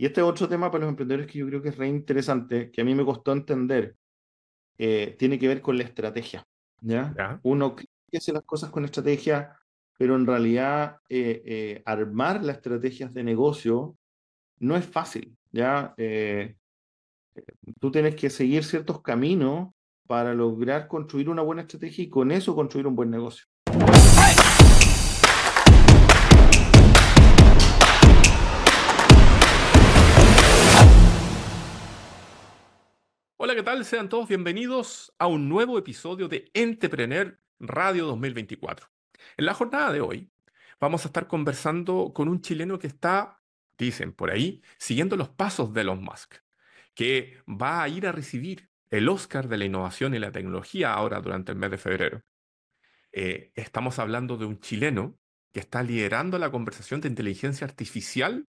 Y este otro tema para los emprendedores que yo creo que es re interesante, que a mí me costó entender, eh, tiene que ver con la estrategia. ¿ya? Uno que hace las cosas con estrategia, pero en realidad eh, eh, armar las estrategias de negocio no es fácil. ¿ya? tú tienes que seguir ciertos caminos para lograr construir una buena estrategia y con eso construir un buen negocio. Hola, ¿qué tal? Sean todos bienvenidos a un nuevo episodio de Entrepreneur Radio 2024. En la jornada de hoy vamos a estar conversando con un chileno que está, dicen por ahí, siguiendo los pasos de Elon Musk, que va a ir a recibir el Oscar de la Innovación y la Tecnología ahora durante el mes de febrero. Eh, estamos hablando de un chileno que está liderando la conversación de inteligencia artificial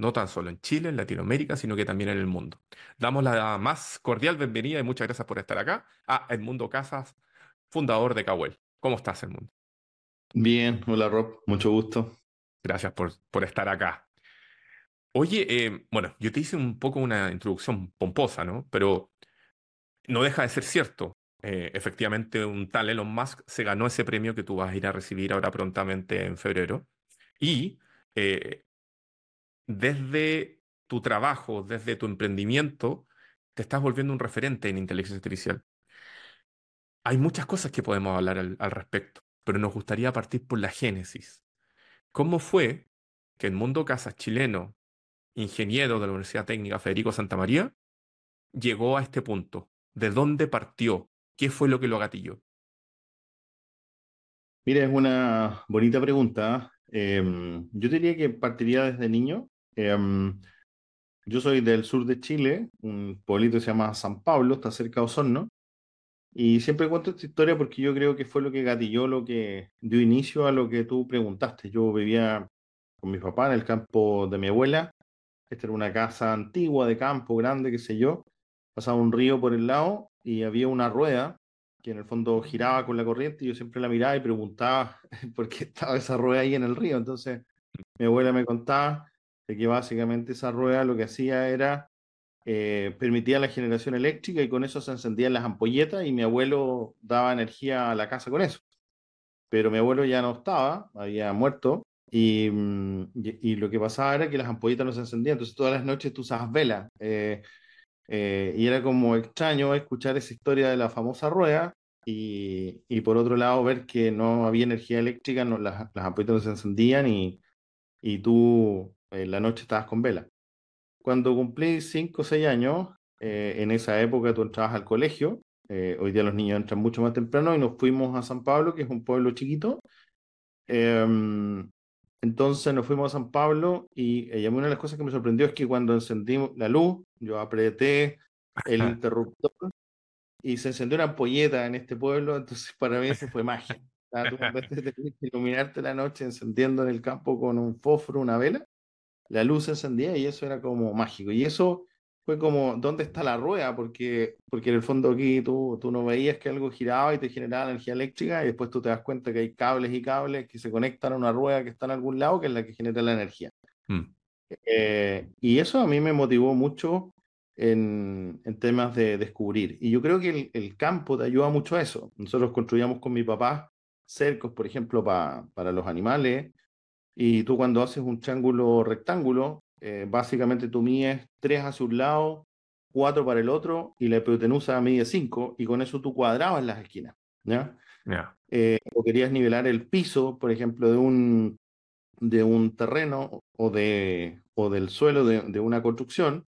no tan solo en Chile, en Latinoamérica, sino que también en el mundo. Damos la más cordial bienvenida y muchas gracias por estar acá a Edmundo Casas, fundador de Cahuel. ¿Cómo estás, Edmundo? Bien, hola Rob, mucho gusto. Gracias por, por estar acá. Oye, eh, bueno, yo te hice un poco una introducción pomposa, ¿no? Pero no deja de ser cierto. Eh, efectivamente, un tal Elon Musk se ganó ese premio que tú vas a ir a recibir ahora prontamente en febrero. Y eh, desde tu trabajo, desde tu emprendimiento, te estás volviendo un referente en inteligencia artificial. Hay muchas cosas que podemos hablar al, respecto, pero nos gustaría partir por la génesis. ¿Cómo fue que el mundo Casas, chileno, ingeniero de la Universidad Técnica Federico Santa María, llegó a este punto? ¿De dónde partió? ¿Qué fue lo que lo agatilló? Mira, es una bonita pregunta. Em, yo diría que partiría desde niño. Em, yo soy del sur de Chile, un pueblito que se llama San Pablo, está cerca de Osorno, y siempre cuento esta historia porque yo creo que fue lo que gatilló, lo que dio inicio a lo que tú preguntaste. Yo vivía con mi papá en el campo de mi abuela, esta era una casa antigua de campo, grande, qué sé yo, pasaba un río por el lado y había una rueda que en el fondo giraba con la corriente y yo siempre la miraba y preguntaba por qué estaba esa rueda ahí en el río. Entonces mi abuela me contaba que básicamente esa rueda lo que hacía era eh, permitía la generación eléctrica y con eso se encendían las ampolletas y mi abuelo daba energía a la casa con eso. Pero mi abuelo ya no estaba, había muerto y, mm, y, lo que pasaba era que las ampolletas no se encendían, entonces todas las noches tú usabas vela. Eh, eh, y era como extraño escuchar esa historia de la famosa rueda y, y por otro lado ver que no había energía eléctrica, no, las, las ampolletas no se encendían y, y tú en la noche estabas con vela. Cuando cumplí 5 o 6 años, eh, en esa época tú entrabas al colegio, eh, hoy día los niños entran mucho más temprano y nos fuimos a San Pablo, que es un pueblo chiquito. Em, entonces nos fuimos a San Pablo y eh, una de las cosas que me sorprendió es que cuando encendimos la luz, yo apreté el interruptor y se encendió una ampolleta en este pueblo, entonces para mí eso fue magia. Tú de iluminarte la noche encendiendo en el campo con un fósforo, una vela, la luz se encendía y eso era como mágico. Y eso fue como, ¿dónde está la rueda? Porque, porque en el fondo aquí tú, tú no veías que algo giraba y te generaba energía eléctrica y después tú te das cuenta que hay cables y cables que se conectan a una rueda que está en algún lado que es la que genera la energía. Mm. Eh, y eso a mí me motivó mucho en, en, temas de descubrir. Y yo creo que el, el, campo te ayuda mucho a eso. Nosotros construíamos con mi papá cercos, por ejemplo, para los animales, y tú cuando haces un triángulo rectángulo, eh, básicamente tú mides tres hacia un lado, cuatro para el otro, y la hipotenusa mide cinco, y con eso tú cuadrabas las esquinas. ¿ya? Eh, o querías nivelar el piso, por ejemplo, de un, de un terreno o, de, o del suelo de, de una construcción,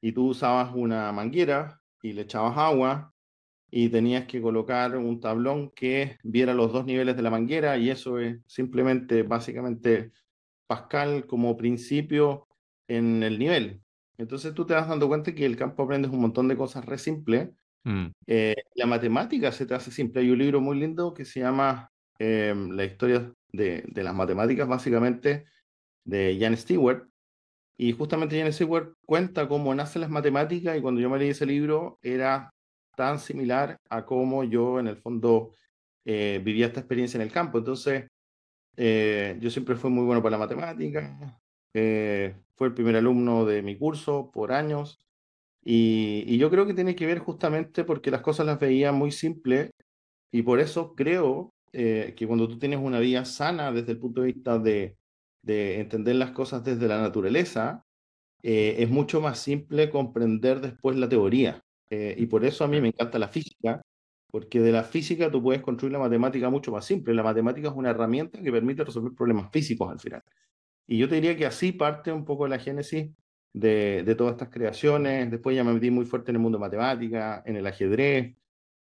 y tú usabas una manguera y le echabas agua y tenías que colocar un tablón que viera los dos niveles de la manguera y eso es simplemente, básicamente, Pascal como principio en el nivel. Entonces tú te vas dando cuenta que el campo aprendes un montón de cosas re simples. Mm. Eh, la matemática se te hace simple. Hay un libro muy lindo que se llama eh, La historia de, de, las matemáticas, básicamente, de Jan Stewart. Y justamente Jan Stewart cuenta cómo nacen las matemáticas y cuando yo me leí ese libro era tan similar a cómo yo en el fondo eh, vivía esta experiencia en el campo. Entonces, eh, yo siempre fui muy bueno para la matemática, eh, fue el primer alumno de mi curso por años. Y, yo creo que tiene que ver justamente porque las cosas las veía muy simples y por eso creo eh, que cuando tú tienes una vida sana desde el punto de vista de, de entender las cosas desde la naturaleza, eh, es mucho más simple comprender después la teoría. Eh, y por eso a mí me encanta la física, porque de la física tú puedes construir la matemática mucho más simple. La matemática es una herramienta que permite resolver problemas físicos al final. Y yo te diría que así parte un poco la génesis de, de todas estas creaciones. Después ya me metí muy fuerte en el mundo de matemática, en el ajedrez.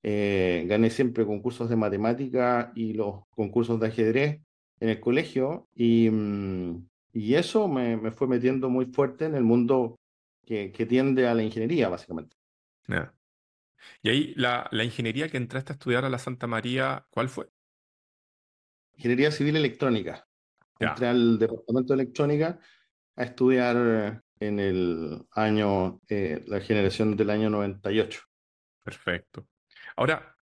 Eh, gané siempre concursos de matemática y los concursos de ajedrez en el colegio. Y, mm, y eso me, me, fue metiendo muy fuerte en el mundo que, que tiende a la ingeniería, básicamente. Y ahí, la, la, ingeniería que entraste a estudiar a la Santa María, ¿cuál fue? Ingeniería Civil Electrónica. Entré al Departamento de Electrónica a estudiar en el año, eh, la generación del año 98. Perfecto. Ahora,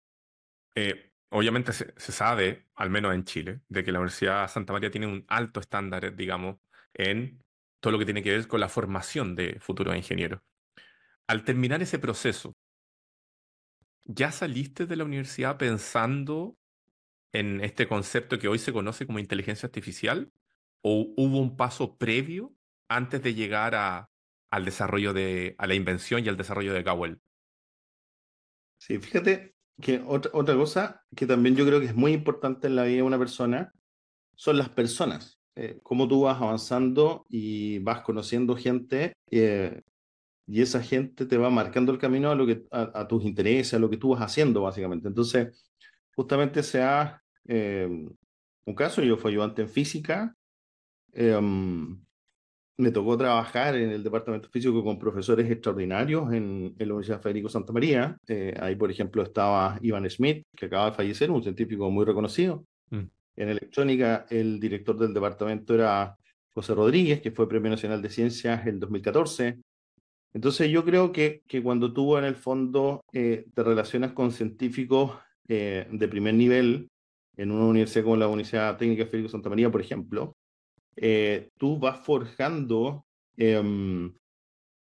eh, obviamente se, se, sabe, al menos en Chile, de que la Universidad Santa María tiene un alto estándar, digamos, en todo lo que tiene que ver con la formación de futuros ingenieros. Al terminar ese proceso, ¿ya saliste de la universidad pensando en este concepto que hoy se conoce como inteligencia artificial? ¿O hubo un paso previo antes de llegar a, al desarrollo de, a la invención y al desarrollo de Gawel? Sí, fíjate que otra, otra cosa que también yo creo que es muy importante en la vida de una persona son las personas. Eh, cómo tú vas avanzando y vas conociendo gente y esa gente te va marcando el camino a, lo que, a, a, tus intereses, a lo que tú vas haciendo, básicamente. Entonces, justamente se ha, eh, un caso, yo fui ayudante en física, eh, me tocó trabajar en el departamento físico con profesores extraordinarios en, en la Universidad Federico Santa María. Eh, ahí, por ejemplo, estaba Ivan Smith, que acaba de fallecer, un científico muy reconocido. Mm. En electrónica, el director del departamento era José Rodríguez, que fue Premio Nacional de Ciencias en 2014. Entonces yo creo que, que cuando tú en el fondo eh, te relacionas con científicos eh, de primer nivel en una universidad como la Universidad Técnica Federico Santa María, por ejemplo, eh, tú vas forjando eh,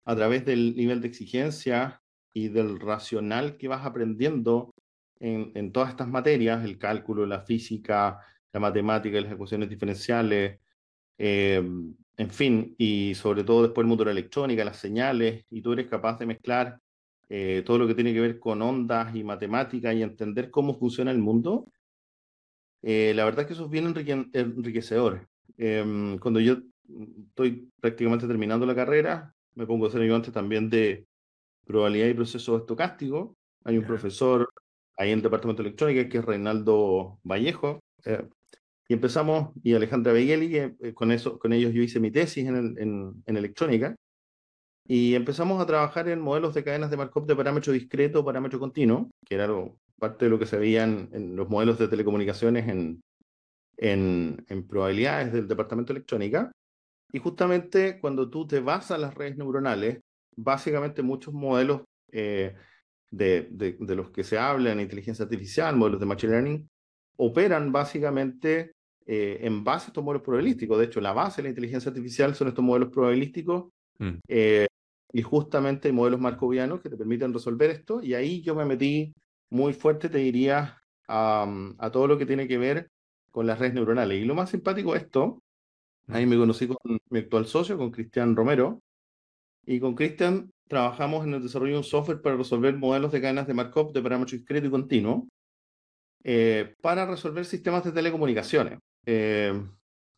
a través del nivel de exigencia y del racional que vas aprendiendo en, en todas estas materias, el cálculo, la física, la matemática, las ecuaciones diferenciales, eh, en fin, y sobre todo después el mundo de la electrónica, las señales, y tú eres capaz de mezclar eh, todo lo que tiene que ver con ondas y matemática y entender cómo funciona el mundo, eh, la verdad es que eso es bien enrique enriquecedor. Eh, cuando yo estoy prácticamente terminando la carrera, me pongo a ser ayudante también de probabilidad y procesos estocásticos. Hay un profesor ahí en el departamento de electrónica que es Reinaldo Vallejo, eh, y empezamos, y Alejandra Begeli, eh, con, eso, con ellos yo hice mi tesis en, el, en, en, electrónica, y empezamos a trabajar en modelos de cadenas de Markov de parámetro discreto, parámetro continuo, que era parte de lo que se veía en, en los modelos de telecomunicaciones en, en, en probabilidades del departamento de electrónica. Y justamente cuando tú te vas a las redes neuronales, básicamente muchos modelos eh, de, de, de, los que se habla en inteligencia artificial, modelos de machine learning, operan básicamente eh, en base a estos modelos probabilísticos. De hecho, la base de la inteligencia artificial son estos modelos probabilísticos mm. eh, y justamente modelos markovianos que te permiten resolver esto. Y ahí yo me metí muy fuerte, te diría, a, a todo lo que tiene que ver con las redes neuronales. Y lo más simpático de esto, ahí me conocí con mi actual socio, con Cristian Romero, y con Cristian trabajamos en el desarrollo de un software para resolver modelos de cadenas de Markov de parámetro discreto y continuo eh, para resolver sistemas de telecomunicaciones. Eh,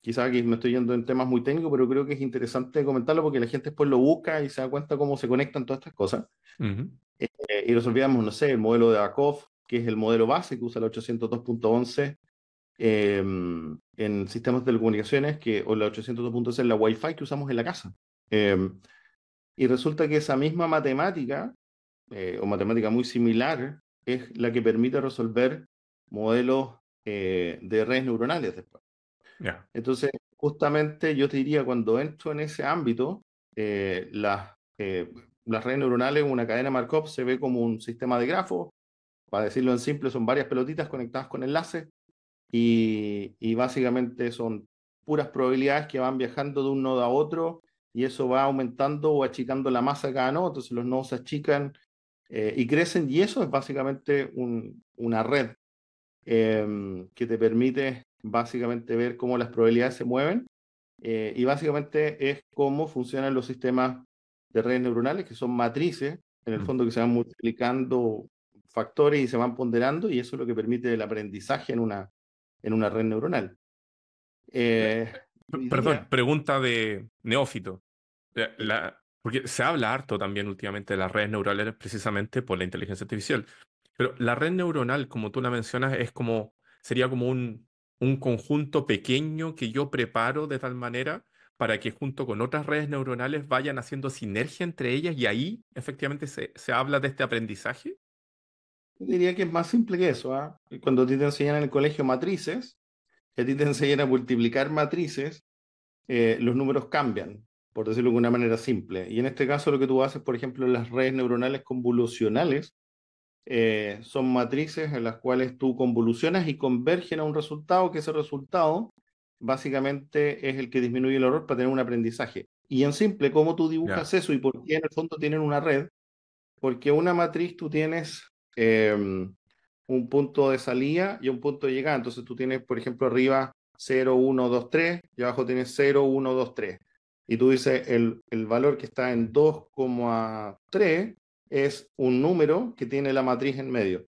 quizá aquí me estoy yendo en temas muy técnicos, pero creo que es interesante comentarlo porque la gente después lo busca y se da cuenta cómo se conectan todas estas cosas. Uh -huh. eh, y resolvíamos, no sé, el modelo de Akov, que es el modelo base que usa la 802.11 eh, en sistemas de telecomunicaciones, que, o la 802.11 es la Wi-Fi que usamos en la casa. Eh, y resulta que esa misma matemática, eh, o matemática muy similar, es la que permite resolver modelos eh, de redes neuronales después. Yeah. Entonces, justamente yo te diría, cuando entro en ese ámbito, eh, las, eh, las redes neuronales, una cadena Markov, se ve como un sistema de grafos, para decirlo en simple, son varias pelotitas conectadas con enlaces, y, y básicamente son puras probabilidades que van viajando de un nodo a otro y eso va aumentando o achicando la masa cada nodo, entonces los nodos se achican eh, y crecen y eso es básicamente una red em, que te permite básicamente ver cómo las probabilidades se mueven eh, y básicamente es cómo funcionan los sistemas de redes neuronales, que son matrices, en el fondo que se van multiplicando factores y se van ponderando, y eso es lo que permite el aprendizaje en una, en una red neuronal. Eh, perdón, pregunta de neófito. La, porque se habla harto también últimamente de las redes neuronales precisamente por la inteligencia artificial. Pero la red neuronal, como tú la mencionas, es como, sería como un, un conjunto pequeño que yo preparo de tal manera para que junto con otras redes neuronales vayan haciendo sinergia entre ellas y ahí efectivamente se, se habla de este aprendizaje? diría que es más simple que eso. ¿ah? Cuando a ti te enseñan en el colegio matrices, a ti te enseñan a multiplicar matrices, eh, los números cambian, por decirlo de una manera simple. Y en este caso lo que tú haces, por ejemplo, las redes neuronales convolucionales, eh, son matrices en las cuales tú convolucionas y convergen a un resultado, que ese resultado básicamente es el que disminuye el error para tener un aprendizaje. Y en simple, ¿cómo tú dibujas eso y por qué en el fondo tienen una red? Porque una matriz tú tienes em, un punto de salida y un punto de llegada. Entonces tú tienes, por ejemplo, arriba 0, 1, 2, 3 y abajo tienes 0, 1, 2, 3. Y tú dices el, el valor que está en 2,3 es un número que tiene la matriz en medio.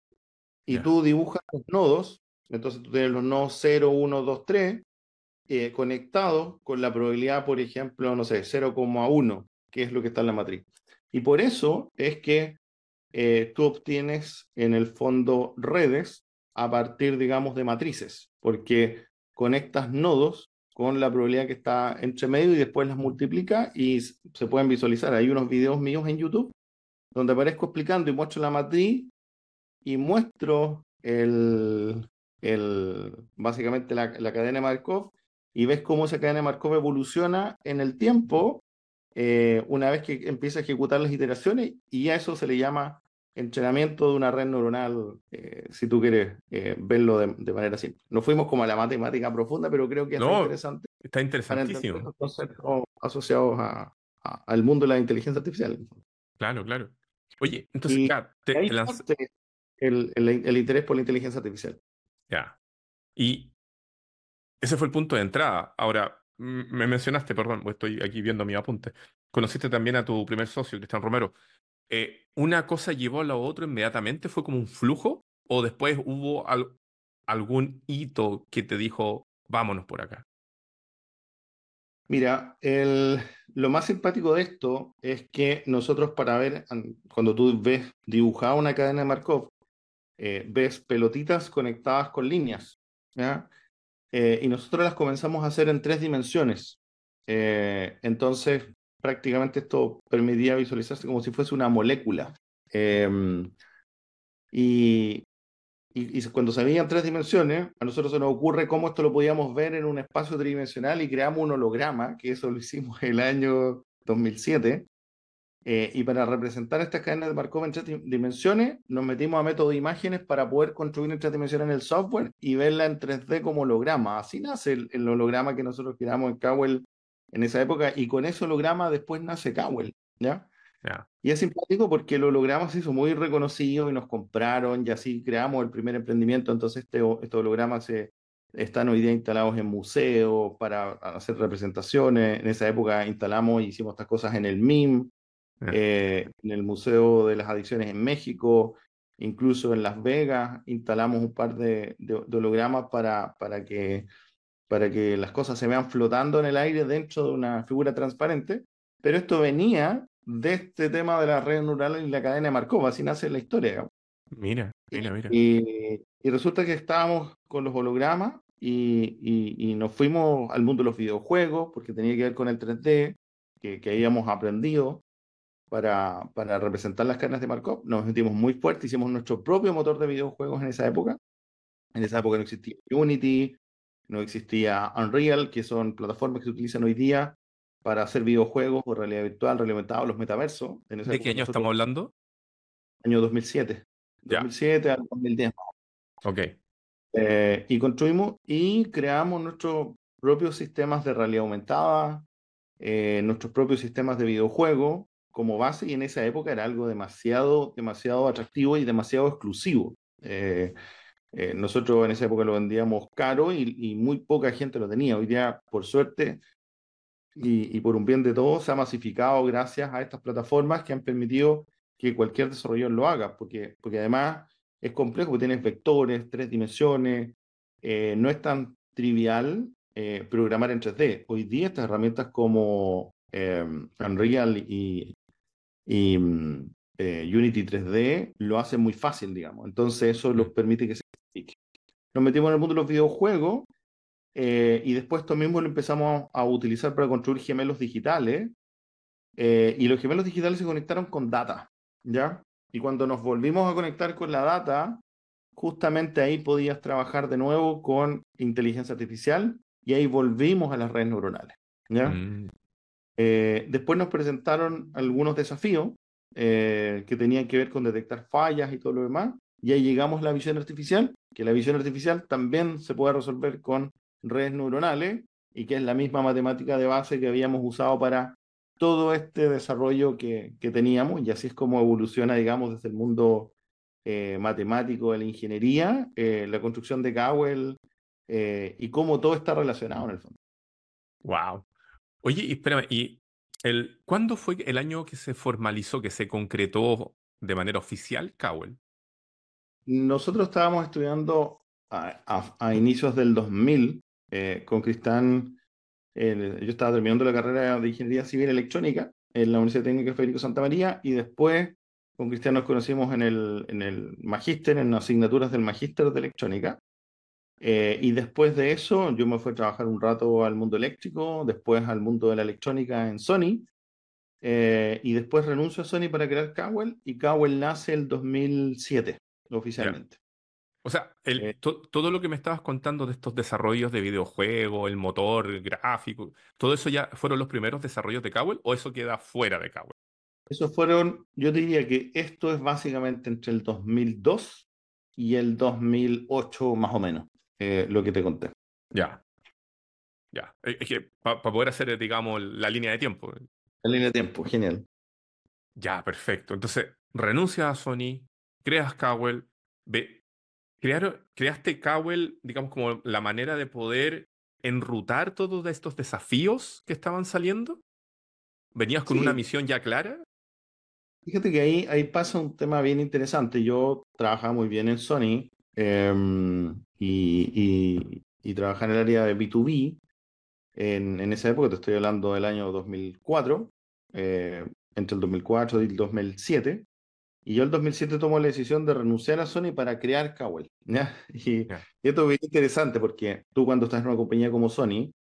Y tú dibujas los nodos, entonces tú tienes los nodos 0, 1, 2, 3, eh, conectados con la probabilidad, por ejemplo, no sé, 0,1, que es lo que está en la matriz. Y por eso es que eh, tú obtienes en el fondo redes a partir, digamos, de matrices, porque conectas nodos con la probabilidad que está entre medio y después las multiplica y se pueden visualizar. Hay unos videos míos en YouTube donde aparezco explicando y muestro la matriz y muestro el, el, básicamente la, la, cadena de Markov y ves cómo esa cadena de Markov evoluciona en el tiempo eh, una vez que empieza a ejecutar las iteraciones y a eso se le llama entrenamiento de una red neuronal, eh, si tú quieres eh, verlo de, de, manera simple. No fuimos como a la matemática profunda, pero creo que es interesante. Está interesantísimo. Los conceptos asociados a, al mundo de la inteligencia artificial. Claro, claro. Oye, entonces, ya, te, el, el, interés por la inteligencia artificial. Ya. Y ese fue el punto de entrada. Ahora, me mencionaste, perdón, estoy aquí viendo mi apunte. Conociste también a tu primer socio, Cristian Romero. Eh, ¿Una cosa llevó a la otra inmediatamente? ¿Fue como un flujo? ¿O después hubo algún hito que te dijo, vámonos por acá? Mira, lo más simpático de esto es que nosotros para ver, cuando tú ves dibujada una cadena de Markov, eh, ves pelotitas conectadas con líneas, ¿ya? Eh, y nosotros las comenzamos a hacer en tres dimensiones. Eh, entonces, prácticamente esto permitía visualizarse como si fuese una molécula. Em, y, cuando se veían tres dimensiones, a nosotros se nos ocurre cómo esto lo podíamos ver en un espacio tridimensional y creamos un holograma, que eso lo hicimos el año 2007. Eh, y para representar estas cadenas de Markov en tres dimensiones, nos metimos a método de imágenes para poder construir en tres dimensiones en el software y verla en 3D como holograma. Así nace el, holograma que nosotros creamos en Cowell en esa época y con ese holograma después nace Cowell, ¿ya? Y es simpático porque el holograma se hizo muy reconocido y nos compraron y así creamos el primer emprendimiento. Entonces este, estos hologramas se, están hoy día instalados en museos para hacer representaciones. En esa época instalamos y hicimos estas cosas en el MIM, eh, en el Museo de las Adicciones en México, incluso en Las Vegas instalamos un par de, de, hologramas para, para, que, para que las cosas se vean flotando en el aire dentro de una figura transparente. Pero esto venía de este tema de la red neural y la cadena de Markov, así nace la historia. Mira, mira, mira. Y, y, resulta que estábamos con los hologramas y, y, y, nos fuimos al mundo de los videojuegos, porque tenía que ver con el 3D, que, que habíamos aprendido para, para representar las cadenas de Markov. Nos sentimos muy fuertes, hicimos nuestro propio motor de videojuegos en esa época. En esa época no existía Unity, no existía Unreal, que son plataformas que se utilizan hoy día para hacer videojuegos o realidad virtual, reglamentado, los metaversos. ¿De qué año estamos hablando? Año 2007. 2007 al 2010. Ok. Eh, y construimos y creamos nuestro propios sistemas de realidad aumentada, eh, nuestros propios sistemas de videojuego como base y en esa época era algo demasiado, demasiado atractivo y demasiado exclusivo. Eh, eh, nosotros en esa época lo vendíamos caro y, muy poca gente lo tenía. Hoy día, por suerte y, y, por un bien de todos, se ha masificado gracias a estas plataformas que han permitido que cualquier desarrollador lo haga, porque, porque además es complejo, porque tienes vectores, tres dimensiones, no es tan trivial eh, programar en 3D. Hoy día estas herramientas como eh, Unreal y, y mm, eh, Unity 3D lo hacen muy fácil, digamos. Entonces eso nos permite que se. Nos metimos en el mundo de los videojuegos y después esto mismo lo empezamos a utilizar para construir gemelos digitales. y los gemelos digitales se conectaron con data, ¿ya? Y cuando nos volvimos a conectar con la data, justamente ahí podías trabajar de nuevo con inteligencia artificial y ahí volvimos a las redes neuronales. ¿ya? Mm. Eh, después nos presentaron algunos desafíos eh, que tenían que ver con detectar fallas y todo lo demás, y ahí llegamos a la visión artificial, que la visión artificial también se puede resolver con redes neuronales y que es la misma matemática de base que habíamos usado para todo este desarrollo que, que teníamos, y así es como evoluciona, digamos, desde el mundo eh, matemático de la ingeniería, la construcción de Cowell eh, y cómo todo está relacionado en el fondo. Wow. Oye, y espérame, ¿y el, cuándo fue el año que se formalizó, que se concretó de manera oficial Cowell? Nosotros estábamos estudiando a, inicios del 2000 eh, con Cristán. yo estaba terminando la carrera de Ingeniería Civil Electrónica en la Universidad Técnica Federico Santa María y después con Cristian nos conocimos en el, en el magíster, en las asignaturas del magíster de electrónica. Eh, y después de eso, yo me fui a trabajar un rato al mundo eléctrico, después al mundo de la electrónica en Sony, eh, y después renuncio a Sony para crear Cowell, y Cowell nace el 2007, oficialmente. O sea, el, eh. todo lo que me estabas contando de estos desarrollos de videojuegos, el motor, el gráfico, ¿todo eso ya fueron los primeros desarrollos de Cowell o eso queda fuera de Cowell? Esos fueron, yo diría que esto es básicamente entre el 2002 y el 2008 más o menos. Eh, lo que te conté. Ya. Ya. Es que para poder hacer, digamos, la línea de tiempo. La línea de tiempo, genial. Ya, perfecto. Entonces, renuncia a Sony, creas Cowell, ve, crearon, creaste Cowell, digamos, como la manera de poder enrutar todos estos desafíos que estaban saliendo. ¿Venías con una misión ya clara? Fíjate que ahí, ahí pasa un tema bien interesante. Yo trabajaba muy bien en Sony Em, y, y, trabajar en el área de B2B. En, en, esa época, te estoy hablando del año 2004, eh, entre el 2004 y el 2007. Y yo el 2007 tomo la decisión de renunciar a Sony para crear Cowell. Y, esto es muy interesante porque tú cuando estás en una compañía como Sony,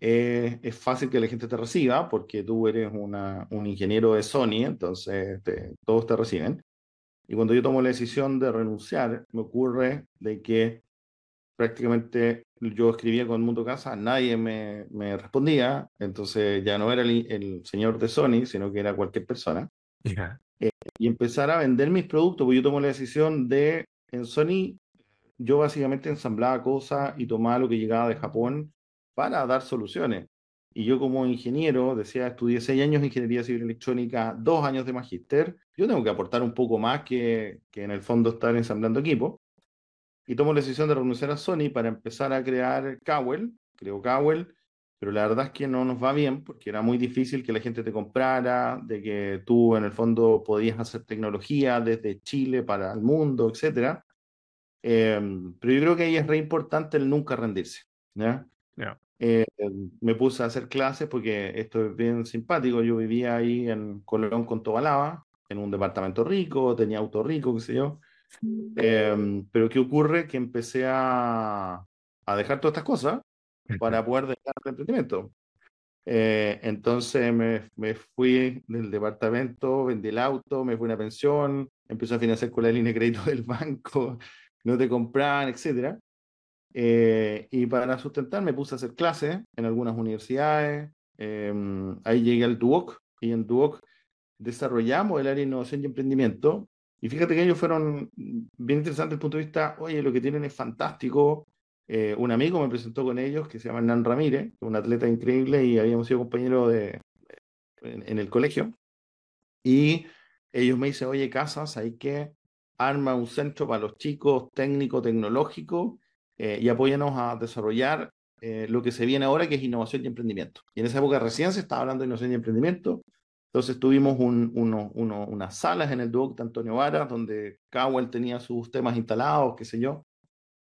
eh, es fácil que la gente te reciba porque tú eres una, un ingeniero de Sony, entonces todos te reciben. Y cuando yo tomo la decisión de renunciar, me ocurre de que prácticamente yo escribía con Mundo Casa, nadie me, me respondía, entonces ya no era el, señor de Sony, sino que era cualquier persona. Y empezar a vender mis productos, porque yo tomo la decisión de, en Sony, yo básicamente ensamblaba cosas y tomaba lo que llegaba de Japón para dar soluciones. Y yo como ingeniero, decía, estudié seis años de ingeniería civil electrónica, dos años de magíster, yo tengo que aportar un poco más que, que en el fondo estar ensamblando equipo. Y tomo la decisión de renunciar a Sony para empezar a crear Cowell, creo Cowell, pero la verdad es que no nos va bien porque era muy difícil que la gente te comprara, de que tú en el fondo podías hacer tecnología desde Chile para el mundo, etc. Em, pero yo creo que ahí es re importante el nunca rendirse. ¿ya? Eh, me puse a hacer clases porque esto es bien simpático. Yo vivía ahí en Colón con Tobalaba, en un departamento rico, tenía auto rico, qué sé yo. Em, pero ¿qué ocurre? Que empecé a, a dejar todas estas cosas para poder dejar el emprendimiento. Eh, entonces me, me, fui del departamento, vendí el auto, me fui a una pensión, empecé a financiar con la línea de crédito del banco, no te compraban, etcétera. Eh, y para sustentar me puse a hacer clases en algunas universidades. Em, ahí llegué al Duoc y en Duoc desarrollamos el área de innovación y emprendimiento. Y fíjate que ellos fueron bien interesantes desde el punto de vista, oye, lo que tienen es fantástico, eh, un amigo me presentó con ellos que se llama Hernán Ramírez, un atleta increíble y habíamos sido compañeros de, en, el colegio. Y ellos me dicen, oye, Casas, hay que armar un centro para los chicos técnico, tecnológico eh, y apóyanos a desarrollar eh, lo que se viene ahora, que es innovación y emprendimiento. Y en esa época recién se estaba hablando de innovación y emprendimiento. Entonces tuvimos un, unas salas en el Duoc de Antonio Vara, donde Cowell tenía sus temas instalados, qué sé yo.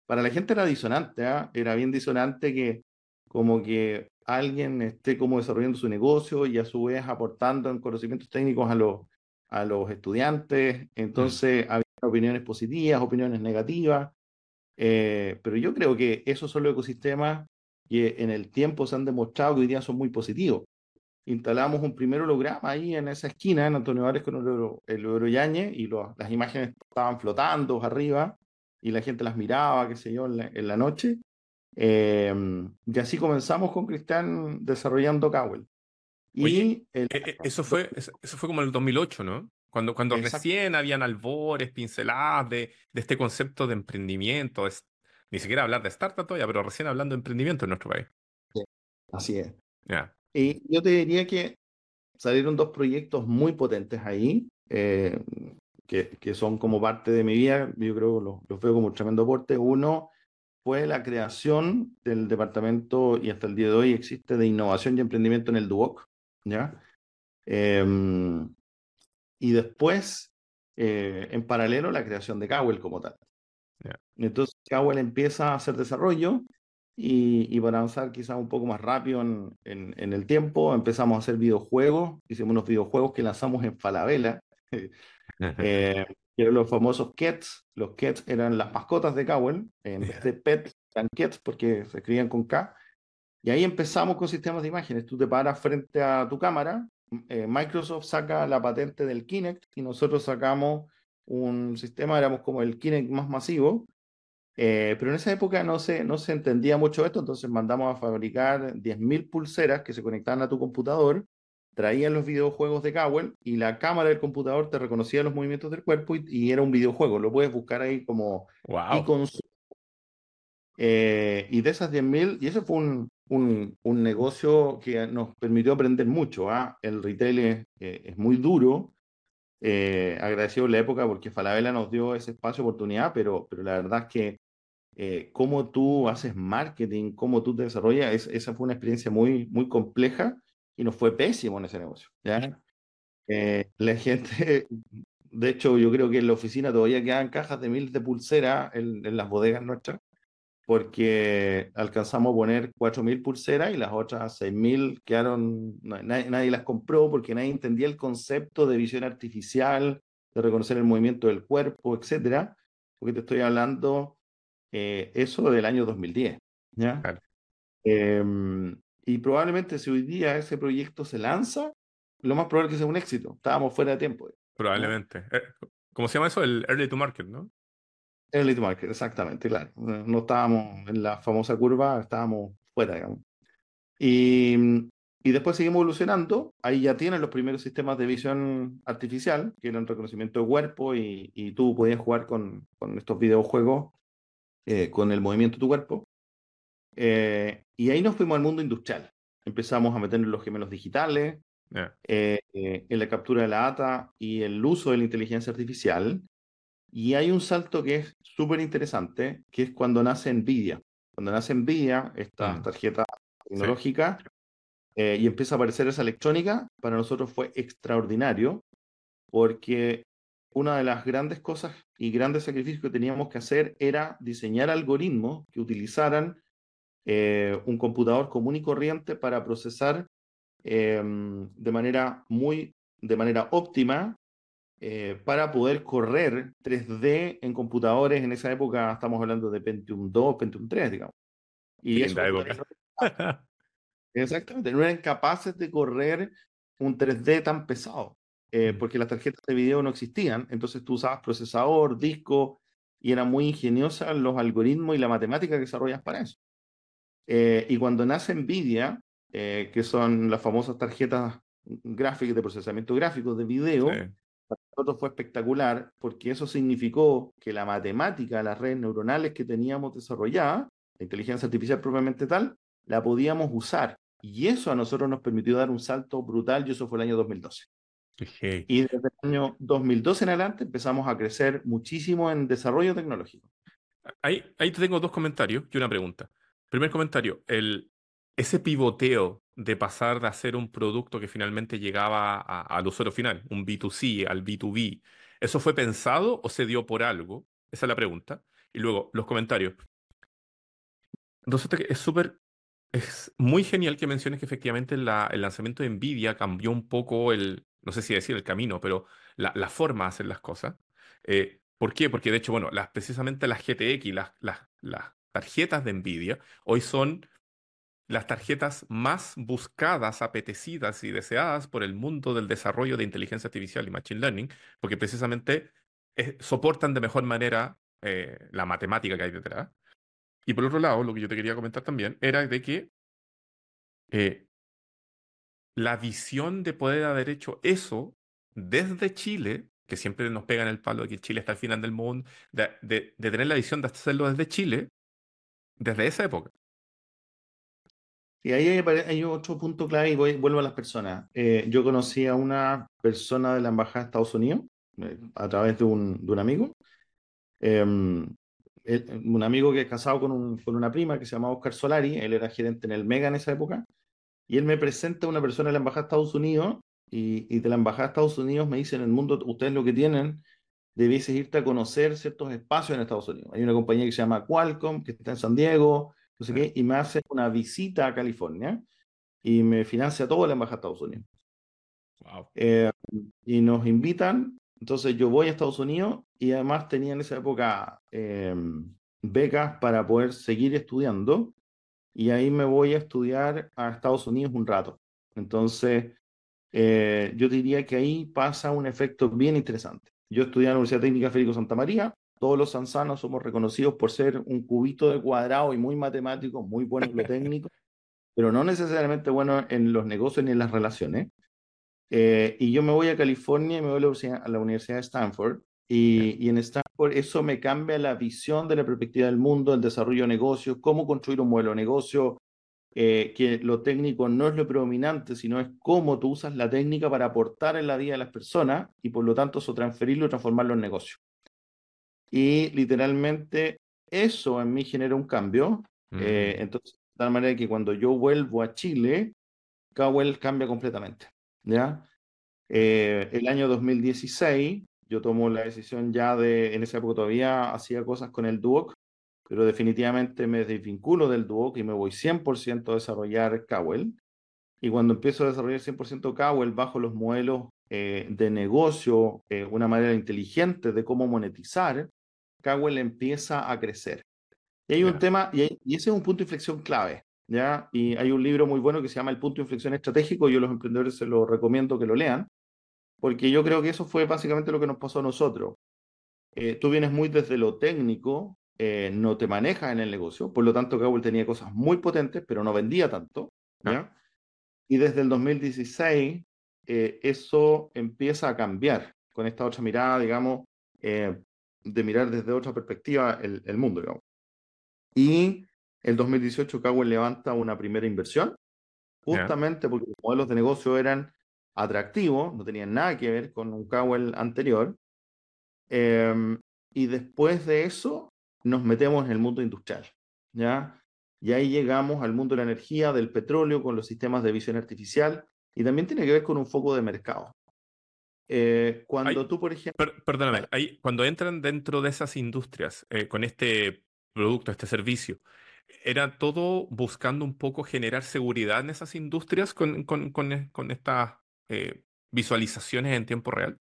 Para la gente era disonante, ¿ah? era bien disonante que como que alguien esté como desarrollando su negocio y a su vez aportando en conocimientos técnicos a los, a los estudiantes. Entonces había opiniones positivas, opiniones negativas. Eh, pero yo creo que esos son los ecosistemas que en el tiempo se han demostrado que hoy día son muy positivos. Instalamos un primer holograma ahí en esa esquina, en Antonio Vares con el, el y las imágenes estaban flotando arriba y la gente las miraba, qué sé yo, en la, noche. Em, y así comenzamos con Cristian desarrollando Cowell. Y e, e, eso, fue, eso fue como en el 2008, ¿no? Cuando, cuando recién habían albores, pinceladas de, de este concepto de emprendimiento, ni siquiera hablar de startup todavía, pero recién hablando de emprendimiento en nuestro país. así es. Y yo te diría que salieron dos proyectos muy potentes ahí, eh, que, que, son como parte de mi vida, yo creo que los, los veo como un tremendo aporte. Uno fue la creación del departamento, y hasta el día de hoy existe, de innovación y emprendimiento en el Duoc, ¿ya? Em, y después, eh, en paralelo, la creación de Cowell como tal. Entonces, Cowell empieza a hacer desarrollo y, y, para avanzar quizás un poco más rápido en, en, el tiempo, empezamos a hacer videojuegos. Hicimos unos videojuegos que lanzamos en Falabella, eh, que eran los famosos Kets. Los Kets eran las mascotas de Cowell, en vez de Pet, eran Kets porque se escribían con K. Y ahí empezamos con sistemas de imágenes. Tú te paras frente a tu cámara, eh, Microsoft saca la patente del Kinect y nosotros sacamos un sistema, éramos como el Kinect más masivo, eh, pero en esa época no se, no se entendía mucho esto, entonces mandamos a fabricar 10.000 pulseras que se conectaban a tu computador, traían los videojuegos de Cowell y la cámara del computador te reconocía los movimientos del cuerpo y, era un videojuego. Lo puedes buscar ahí como wow. Eh, y de esas 10.000, y eso fue un, un, un, negocio que nos permitió aprender mucho. ¿ah? El retail es, eh, es muy duro, eh, agradecido la época porque Falabella nos dio ese espacio, oportunidad, pero, pero la verdad es que eh, cómo tú haces marketing, cómo tú te desarrollas, esa fue una experiencia muy, muy compleja y nos fue pésimo en ese negocio. ¿ya? Eh, la gente, de hecho, yo creo que en la oficina todavía quedan cajas de miles de pulseras en, en las bodegas nuestras, porque alcanzamos a poner 4.000 pulseras y las otras 6.000 quedaron, nadie, nadie, las compró porque nadie entendía el concepto de visión artificial, de reconocer el movimiento del cuerpo, etcétera, porque te estoy hablando eh, eso del año 2010. ¿ya? Em, y probablemente si hoy día ese proyecto se lanza, lo más probable es que sea un éxito. Estábamos fuera de tiempo. Probablemente. Eh, ¿Cómo se llama eso? El early to market, ¿no? Early to market, exactamente, claro. No estábamos en la famosa curva, estábamos fuera, digamos. Y, y después seguimos evolucionando. Ahí ya tienen los primeros sistemas de visión artificial, que eran reconocimiento de cuerpo, y, y tú podías jugar con, con estos videojuegos eh, con el movimiento de tu cuerpo. Eh, y ahí nos fuimos al mundo industrial. Empezamos a meternos los gemelos digitales, eh, en la captura de la data y el uso de la inteligencia artificial. Y hay un salto que es súper interesante, que es cuando nace NVIDIA. Cuando nace NVIDIA, esta mm. tarjeta tecnológica, y empieza a aparecer esa electrónica, para nosotros fue extraordinario, porque una de las grandes cosas y grandes sacrificios que teníamos que hacer era diseñar algoritmos que utilizaran eh, un computador común y corriente para procesar em, de manera muy, de manera óptima eh, para poder correr 3D en computadores. En esa época estamos hablando de Pentium 2, Pentium 3, digamos. Y eso, exactamente, no eran capaces de correr un 3D tan pesado. Eh, porque las tarjetas de video no existían, entonces tú usabas procesador, disco, y era muy ingeniosa los algoritmos y la matemática que desarrollas para eso. Eh, y cuando nace NVIDIA, eh, que son las famosas tarjetas gráficas de procesamiento gráfico de video, para nosotros fue espectacular porque eso significó que la matemática, las redes neuronales que teníamos desarrolladas, la inteligencia artificial propiamente tal, la podíamos usar. Y eso a nosotros nos permitió dar un salto brutal y eso fue el año 2012. Y desde el año 2012 en adelante empezamos a crecer muchísimo en desarrollo tecnológico. Ahí, ahí te tengo dos comentarios y una pregunta. Primer comentario, el, ese pivoteo de pasar de hacer un producto que finalmente llegaba al usuario final, un B2C al B2B, ¿eso fue pensado o se dio por algo? Esa es la pregunta. Y luego, los comentarios. Que es súper, es muy genial que menciones que efectivamente el lanzamiento de NVIDIA cambió un poco el, no sé si decir el camino, pero la, forma de hacer las cosas. Eh, ¿Por qué? Porque de hecho, bueno, las, precisamente las GTX, las, las, las tarjetas de NVIDIA, hoy son las tarjetas más buscadas, apetecidas y deseadas por el mundo del desarrollo de inteligencia artificial y machine learning, porque precisamente eh, soportan de mejor manera eh, la matemática que hay detrás. Y por otro lado, lo que yo te quería comentar también era de que eh, la visión de poder haber hecho eso desde Chile, que siempre nos pega en el palo de que Chile está al final del mundo, de tener la visión de hacerlo desde Chile, desde esa época. Y ahí hay, otro punto clave y voy, vuelvo a las personas. Eh, yo conocí a una persona de la Embajada de Estados Unidos eh, a través de un, de un amigo. Em, un amigo que es casado con, un, con, una prima que se llama Oscar Solari, él era gerente en el Mega en esa época, y él me presenta a una persona de la Embajada de Estados Unidos y, y de la Embajada de Estados Unidos me dice, en el mundo ustedes lo que tienen, debieses irte a conocer ciertos espacios en Estados Unidos. Hay una compañía que se llama Qualcomm, que está en San Diego, no sé qué, y me hace una visita a California y me financia todo la Embajada de Estados Unidos. Eh, y nos invitan, entonces yo voy a Estados Unidos y además tenía en esa época em, becas para poder seguir estudiando y ahí me voy a estudiar a Estados Unidos un rato. Entonces, eh, yo diría que ahí pasa un efecto bien interesante. Yo estudié en la Universidad Técnica Federico Santa María, todos los sanzanos somos reconocidos por ser un cubito de cuadrado y muy matemático, muy bueno en lo técnico, pero no necesariamente bueno en los negocios ni en las relaciones. Eh, y yo me voy a California y me voy a la Universidad, de Stanford. Y, y, en Stanford eso me cambia la visión de la perspectiva del mundo, el desarrollo de negocios, cómo construir un modelo de negocio, eh, que lo técnico no es lo predominante, sino es cómo tú usas la técnica para aportar en la vida de las personas y por lo tanto eso transferirlo y transformarlo en negocio. Y literalmente eso en mí genera un cambio. Eh, entonces, de tal manera que cuando yo vuelvo a Chile, Cowell cambia completamente. ¿ya? Eh, el año 2016, yo tomo la decisión ya de, en esa época todavía hacía cosas con el Duoc, pero definitivamente me desvinculo del Duoc y me voy 100% a desarrollar Cowell. Y cuando empiezo a desarrollar 100% Cowell bajo los modelos eh, de negocio, una manera inteligente de cómo monetizar, Cowell empieza a crecer. Y hay un tema, y, ese es un punto de inflexión clave, ¿ya? Y hay un libro muy bueno que se llama El punto de inflexión estratégico, yo a los emprendedores se lo recomiendo que lo lean, porque yo creo que eso fue básicamente lo que nos pasó a nosotros. Eh, tú vienes muy desde lo técnico, eh, no te manejas en el negocio, por lo tanto Cowell tenía cosas muy potentes, pero no vendía tanto, ¿ya? Y desde el 2016 eh, eso empieza a cambiar con esta otra mirada, digamos, de mirar desde otra perspectiva el, el mundo, digamos. Y el 2018 Cowell levanta una primera inversión, justamente porque los modelos de negocio eran atractivos, no tenían nada que ver con un Cowell anterior. Em, y después de eso nos metemos en el mundo industrial, ¿ya? Y ahí llegamos al mundo de la energía, del petróleo, con los sistemas de visión artificial, y también tiene que ver con un foco de mercado. Eh, cuando tú, por ejemplo... perdóname, ahí, cuando entran dentro de esas industrias eh, con este producto, este servicio, ¿era todo buscando un poco generar seguridad en esas industrias con, con, con, eh, con estas visualizaciones en tiempo real?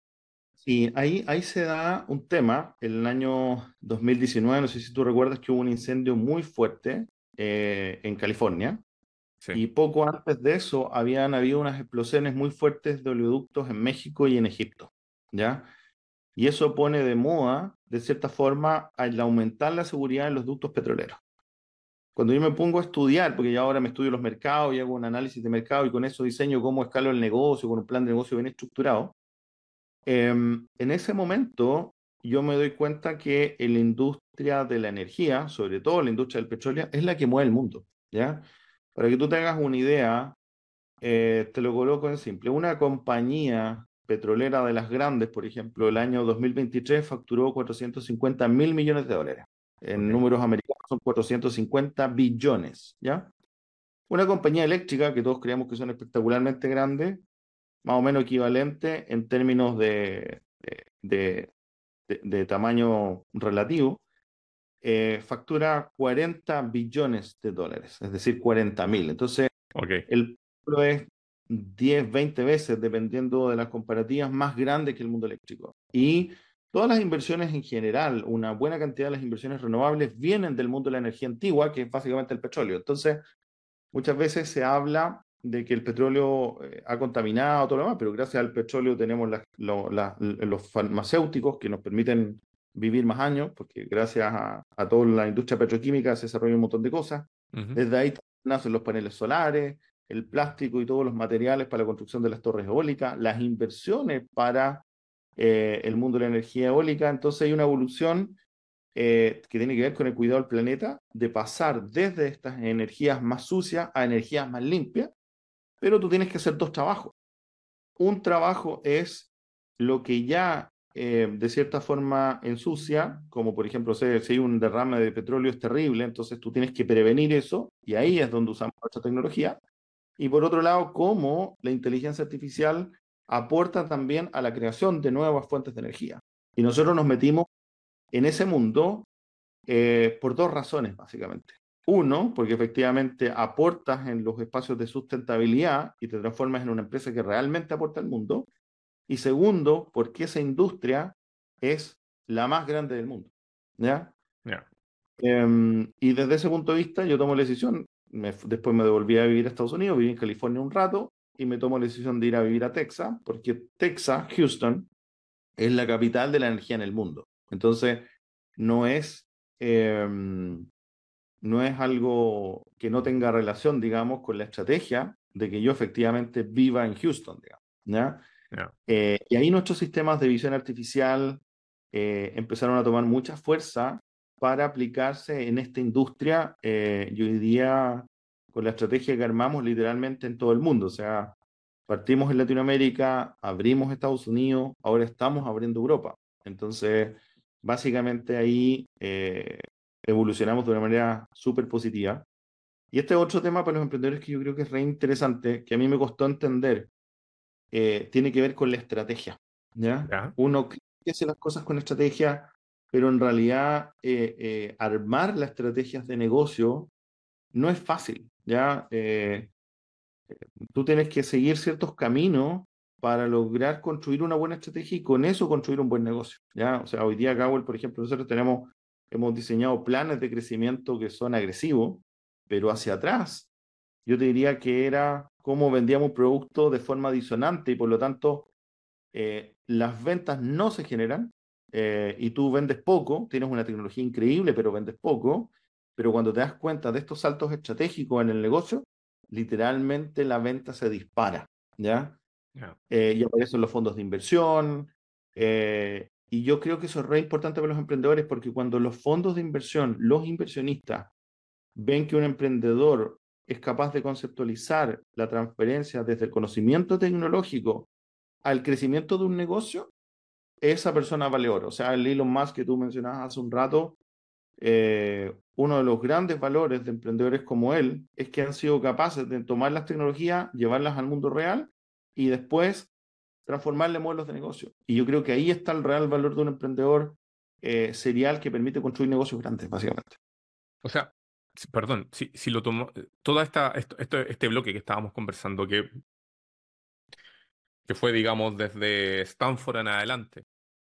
Sí, ahí, ahí se da un tema. En el año 2019, no sé si tú recuerdas que hubo un incendio muy fuerte en California. Y poco antes de eso habían habido unas explosiones muy fuertes de oleoductos en México y en Egipto, ¿ya? Y eso pone de moda, de cierta forma, al aumentar la seguridad en los ductos petroleros. Cuando yo me pongo a estudiar, porque ya ahora me estudio los mercados y hago un análisis de mercado y con eso diseño cómo escalo el negocio, con un plan de negocio bien estructurado, em, en ese momento yo me doy cuenta que la industria de la energía, sobre todo la industria del petróleo, es la que mueve el mundo, ¿ya? Para que tú tengas una idea, eh, te lo coloco en simple. Una compañía petrolera de las grandes, por ejemplo, el año 2023 facturó 450 mil millones de dólares. En números americanos son 450 billones, ¿ya? Una compañía eléctrica que todos creemos que son espectacularmente grandes, más o menos equivalente en términos de, de, de, tamaño relativo, eh, factura 40 billones de dólares, es decir, 40 mil. Entonces, el pueblo es 10, 20 veces, dependiendo de las comparativas, más grande que el mundo eléctrico. Y todas las inversiones en general, una buena cantidad de las inversiones renovables vienen del mundo de la energía antigua, que es básicamente el petróleo. Entonces, muchas veces se habla de que el petróleo eh, ha contaminado todo lo demás, pero gracias al petróleo tenemos los farmacéuticos que nos permiten vivir más años, porque gracias a, toda la industria petroquímica se desarrolla un montón de cosas. Desde ahí nacen los paneles solares, el plástico y todos los materiales para la construcción de las torres eólicas, las inversiones para eh, el mundo de la energía eólica. Entonces hay una evolución eh, que tiene que ver con el cuidado del planeta, de pasar desde estas energías más sucias a energías más limpias, pero tú tienes que hacer dos trabajos. Un trabajo es lo que ya eh, de cierta forma ensucia, como por ejemplo si hay un derrame de petróleo es terrible, entonces tú tienes que prevenir eso y ahí es donde usamos nuestra tecnología. Y por otro lado, cómo la inteligencia artificial aporta también a la creación de nuevas fuentes de energía. Y nosotros nos metimos en ese mundo eh, por dos razones, básicamente. Uno, porque efectivamente aportas en los espacios de sustentabilidad y te transformas en una empresa que realmente aporta al mundo. Y segundo, porque esa industria es la más grande del mundo. ¿Ya? Em, y desde ese punto de vista, yo tomo la decisión. después me devolví a vivir a Estados Unidos, viví en California un rato y me tomo la decisión de ir a vivir a Texas, porque Texas, Houston, es la capital de la energía en el mundo. Entonces, no es. Em, no es algo que no tenga relación, digamos, con la estrategia de que yo efectivamente viva en Houston, digamos. Eh, y ahí nuestros sistemas de visión artificial eh, empezaron a tomar mucha fuerza para aplicarse en esta industria eh, y hoy día con la estrategia que armamos literalmente en todo el mundo. O sea, partimos en Latinoamérica, abrimos Estados Unidos, ahora estamos abriendo Europa. Entonces, básicamente ahí evolucionamos de una manera súper positiva. Y este otro tema para los emprendedores que yo creo que es re interesante, que a mí me costó entender, eh, tiene que ver con la estrategia. ¿ya? Uno que hace las cosas con estrategia, pero en realidad eh, eh, armar las estrategias de negocio no es fácil. ¿ya? tú tienes que seguir ciertos caminos para lograr construir una buena estrategia y con eso construir un buen negocio. ¿ya? O sea, hoy día Gawel, por ejemplo, nosotros tenemos hemos diseñado planes de crecimiento que son agresivos, pero hacia atrás, yo te diría que era cómo vendíamos productos de forma disonante y por lo tanto eh, las ventas no se generan eh, y tú vendes poco, tienes una tecnología increíble, pero vendes poco, pero cuando te das cuenta de estos saltos estratégicos en el negocio, literalmente la venta se dispara, ¿ya? Eh, y aparecen los fondos de inversión, y yo creo que eso es re importante para los emprendedores porque cuando los fondos de inversión, los inversionistas, ven que un emprendedor es capaz de conceptualizar la transferencia desde el conocimiento tecnológico al crecimiento de un negocio, esa persona vale oro. O sea, el Elon Musk que tú mencionabas hace un rato, eh, uno de los grandes valores de emprendedores como él es que han sido capaces de tomar las tecnologías, llevarlas al mundo real y después transformarle modelos de negocio. Y yo creo que ahí está el real valor de un emprendedor eh, serial que permite construir negocios grandes, básicamente. O sea, perdón, si, si lo tomo, eh, toda esta, esto, este bloque que estábamos conversando, que, que fue, digamos, desde Stanford en adelante,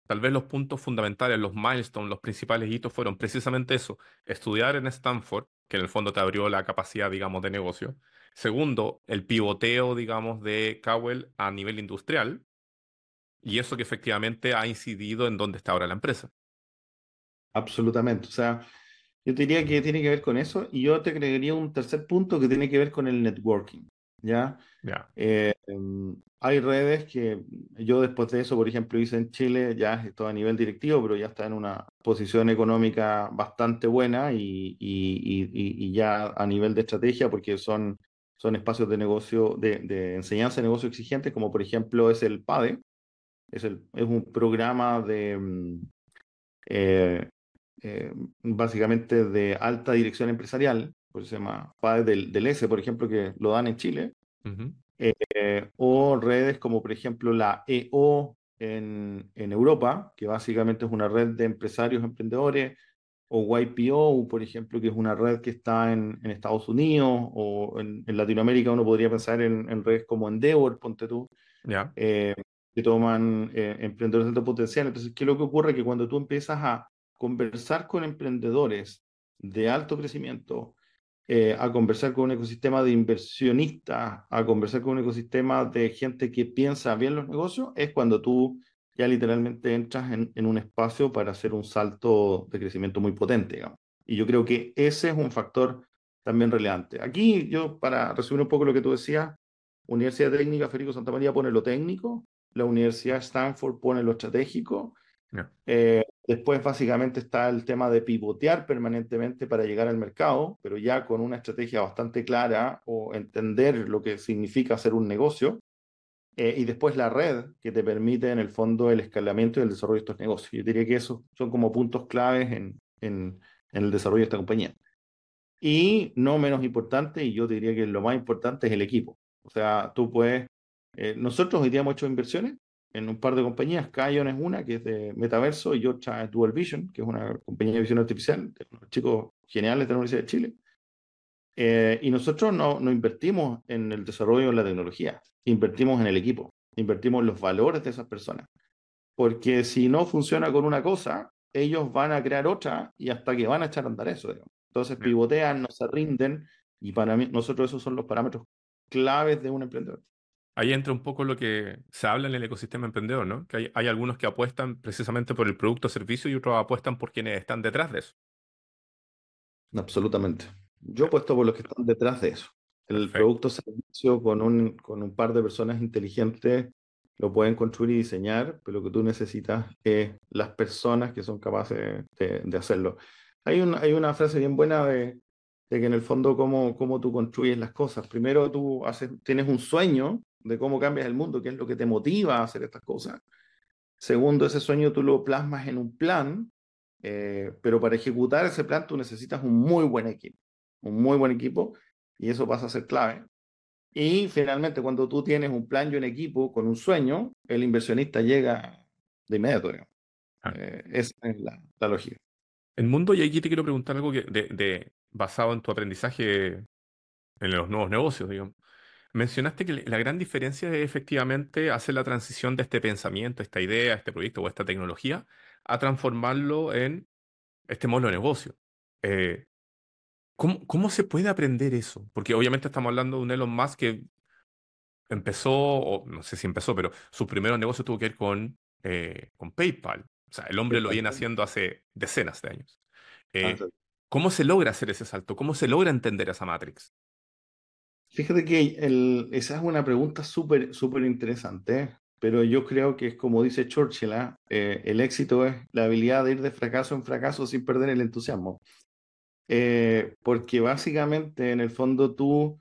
tal vez los puntos fundamentales, los milestones, los principales hitos fueron precisamente eso, estudiar en Stanford, que en el fondo te abrió la capacidad, digamos, de negocio. Segundo, el pivoteo, digamos, de Cowell a nivel industrial, y eso que efectivamente ha incidido en dónde está ahora la empresa. Absolutamente. O sea, yo te diría que tiene que ver con eso y yo te agregaría un tercer punto que tiene que ver con el networking. ¿ya? Ya. Eh, em, hay redes que yo después de eso, por ejemplo, hice en Chile, ya estoy a nivel directivo, pero ya está en una posición económica bastante buena y, y, y, y ya a nivel de estrategia, porque son, son espacios de negocio, de, de enseñanza de negocio exigentes, como por ejemplo es el PADE, es, el, es un programa de... Mm, eh, eh, básicamente de alta dirección empresarial, pues se llama PADE del, del S, por ejemplo, que lo dan en Chile, Ujú. eh, o redes como por ejemplo la EO en, en Europa, que básicamente es una red de empresarios emprendedores, o YPO, por ejemplo, que es una red que está en, en Estados Unidos, o en, en Latinoamérica uno podría pensar en, redes como Endeavor, ponte tú, Ya. eh, que toman eh, emprendedores de alto potencial. Entonces, ¿qué es lo que ocurre? Que cuando tú empiezas a conversar con emprendedores de alto crecimiento, eh, a conversar con un ecosistema de inversionistas, a conversar con un ecosistema de gente que piensa bien los negocios, es cuando tú ya literalmente entras en, en un espacio para hacer un salto de crecimiento muy potente, digamos. Y yo creo que ese es un factor también relevante. Aquí yo, para resumir un poco lo que tú decías, Universidad Técnica Federico Santa María pone lo técnico, la Universidad Stanford pone lo estratégico, eh, después básicamente está el tema de pivotear permanentemente para llegar al mercado, pero ya con una estrategia bastante clara o entender lo que significa hacer un negocio. Eh, y después la red que te permite en el fondo el escalamiento y el desarrollo de estos negocios. Yo diría que esos son como puntos claves en, en, en el desarrollo de esta compañía. Y no menos importante, y yo diría que lo más importante es el equipo. O sea, tú puedes, eh, nosotros hoy día hemos hecho inversiones en un par de compañías, Kion es una que es de Metaverso y otra es Dual Vision, que es una compañía de visión artificial, de unos chicos geniales de la Universidad de Chile. Eh, y nosotros no, no invertimos en el desarrollo de la tecnología, invertimos en el equipo, invertimos en los valores de esas personas. Porque si no funciona con una cosa, ellos van a crear otra y hasta que van a echar a andar eso. digamos. Entonces pivotean, no se rinden y para mí, nosotros esos son los parámetros claves de un emprendedor. Ahí entra un poco lo que se habla en el ecosistema emprendedor, ¿no? Que hay, hay algunos que apuestan precisamente por el producto o servicio y otros apuestan por quienes están detrás de eso. Absolutamente. Yo apuesto por los que están detrás de eso. El Perfecto. producto o servicio con un, con un par de personas inteligentes lo pueden construir y diseñar, pero lo que tú necesitas es las personas que son capaces de, de hacerlo. Hay, un, hay una frase bien buena de, de que en el fondo cómo, cómo tú construyes las cosas. Primero tú haces, tienes un sueño de cómo cambias el mundo, qué es lo que te motiva a hacer estas cosas. Segundo, ese sueño tú lo plasmas en un plan, eh, pero para ejecutar ese plan tú necesitas un muy buen equipo, un muy buen equipo, y eso pasa a ser clave. Y finalmente, cuando tú tienes un plan y un equipo con un sueño, el inversionista llega de inmediato. Ah. Eh, esa es la, la lógica. El mundo, y aquí te quiero preguntar algo que de, de- basado en tu aprendizaje en los nuevos negocios, digamos. Mencionaste que la gran diferencia es efectivamente hacer la transición de este pensamiento, esta idea, este proyecto o esta tecnología a transformarlo en este modelo de negocio. Eh, ¿cómo, cómo se puede aprender eso? Porque obviamente estamos hablando de un Elon Musk que empezó, o no sé si empezó, pero sus primeros negocios tuvo que ver con, eh, con PayPal. O sea, el hombre lo viene haciendo hace decenas de años. Eh, Ah, sí. ¿cómo se logra hacer ese salto? ¿Cómo se logra entender esa Matrix? Fíjate que esa es una pregunta súper, súper interesante, pero yo creo que es como dice Churchill, ¿ah? Eh, el éxito es la habilidad de ir de fracaso en fracaso sin perder el entusiasmo. Eh, porque básicamente en el fondo tú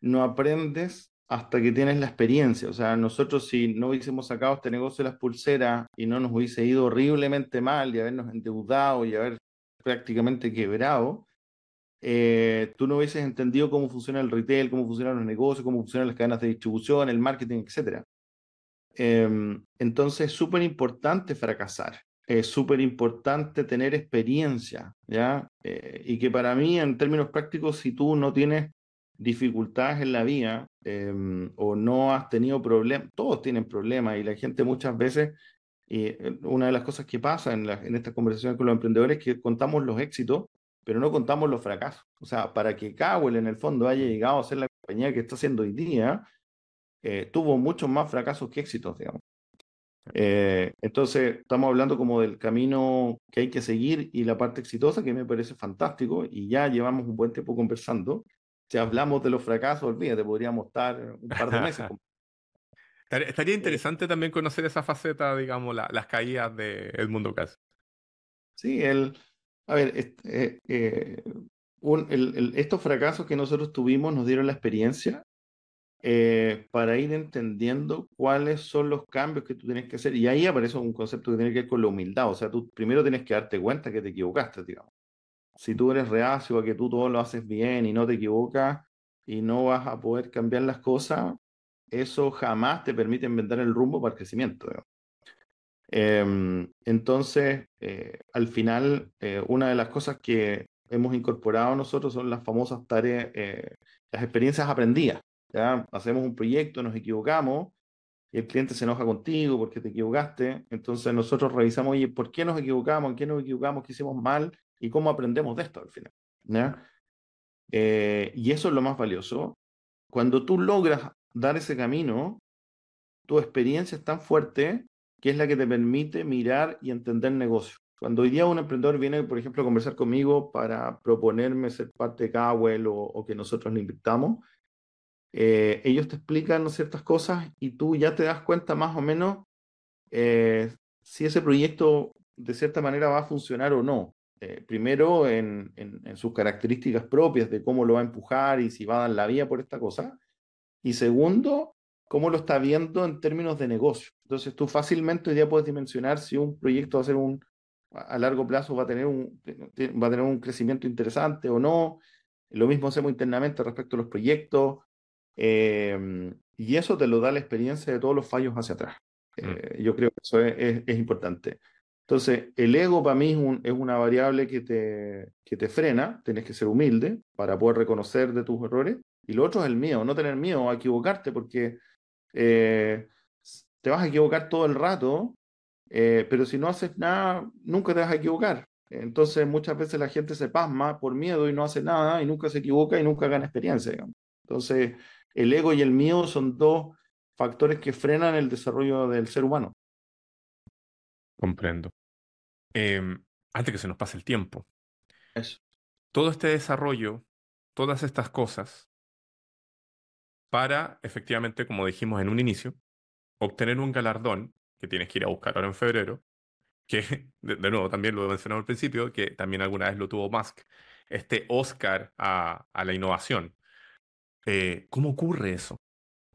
no aprendes hasta que tienes la experiencia. O sea, nosotros si no hubiésemos sacado este negocio de las pulseras y no nos hubiese ido horriblemente mal y habernos endeudado y haber prácticamente quebrado, eh, tú no hubieses entendido cómo funciona el retail, cómo funcionan los negocios, cómo funcionan las cadenas de distribución, el marketing, etc. entonces es súper importante fracasar, es súper importante tener experiencia, ¿ya? Eh, y que para mí, en términos prácticos, si tú no tienes dificultades en la vida eh, o no has tenido problemas, todos tienen problemas y la gente muchas veces, y eh, una de las cosas que pasa en, la, en estas conversaciones con los emprendedores es que contamos los éxitos, pero no contamos los fracasos. O sea, para que Cowell en el fondo haya llegado a ser la compañía que está haciendo hoy día, eh, tuvo muchos más fracasos que éxitos, digamos. Eh, entonces, estamos hablando como del camino que hay que seguir y la parte exitosa, que me parece fantástico, y ya llevamos un buen tiempo conversando. si hablamos de los fracasos, olvídate, podríamos estar un par de meses. Estaría interesante también conocer esa faceta, digamos, las caídas de Edmundo Cass. Sí, el, a ver, este, eh, estos fracasos que nosotros tuvimos nos dieron la experiencia eh, para ir entendiendo cuáles son los cambios que tú tienes que hacer. Y ahí aparece un concepto que tiene que ver con la humildad. O sea, tú primero tienes que darte cuenta que te equivocaste, digamos. Si tú eres reacio a que tú todo lo haces bien y no te equivocas y no vas a poder cambiar las cosas, eso jamás te permite inventar el rumbo para el crecimiento. Em, entonces, eh, al final, eh, una de las cosas que hemos incorporado nosotros son las famosas tareas, eh, las experiencias aprendidas. ¿ya? Hacemos un proyecto, nos equivocamos, y el cliente se enoja contigo porque te equivocaste. Entonces nosotros revisamos, oye, ¿por qué nos equivocamos? ¿En qué nos equivocamos? ¿Qué hicimos mal? ¿Y cómo aprendemos de esto al final? y eso es lo más valioso. Cuando tú logras dar ese camino, tu experiencia es tan fuerte que es la que te permite mirar y entender negocio. Cuando hoy día un emprendedor viene, por ejemplo, a conversar conmigo para proponerme ser parte de Cowell o, o que nosotros le invitamos, eh, ellos te explican ciertas cosas y tú ya te das cuenta más o menos eh, si ese proyecto de cierta manera va a funcionar o no. Eh, primero en, en, sus características propias de cómo lo va a empujar y si va a dar la vía por esta cosa. Y segundo, cómo lo está viendo en términos de negocio. Entonces tú fácilmente ya puedes dimensionar si un proyecto va a ser un, a largo plazo va a tener un, va a tener un crecimiento interesante o no. Lo mismo hacemos internamente respecto a los proyectos. Em, y eso te lo da la experiencia de todos los fallos hacia atrás. Mm. Eh, yo creo que eso es, es, importante. Entonces, el ego para mí es, un, es, una variable que te, que te frena, tienes que ser humilde para poder reconocer de tus errores y lo otro es el miedo, no tener miedo a equivocarte, porque eh, te vas a equivocar todo el rato, eh, pero si no haces nada, nunca te vas a equivocar. Entonces muchas veces la gente se pasma por miedo y no hace nada y nunca se equivoca y nunca gana experiencia. Entonces el ego y el miedo son dos factores que frenan el desarrollo del ser humano. Comprendo. Em, antes que se nos pase el tiempo. Eso. Todo este desarrollo, todas estas cosas, para, efectivamente, como dijimos en un inicio, obtener un galardón que tienes que ir a buscar ahora en febrero, que de, nuevo también lo he mencionado al principio, que también alguna vez lo tuvo Musk, este Oscar a, la innovación. Eh, ¿Cómo ocurre eso?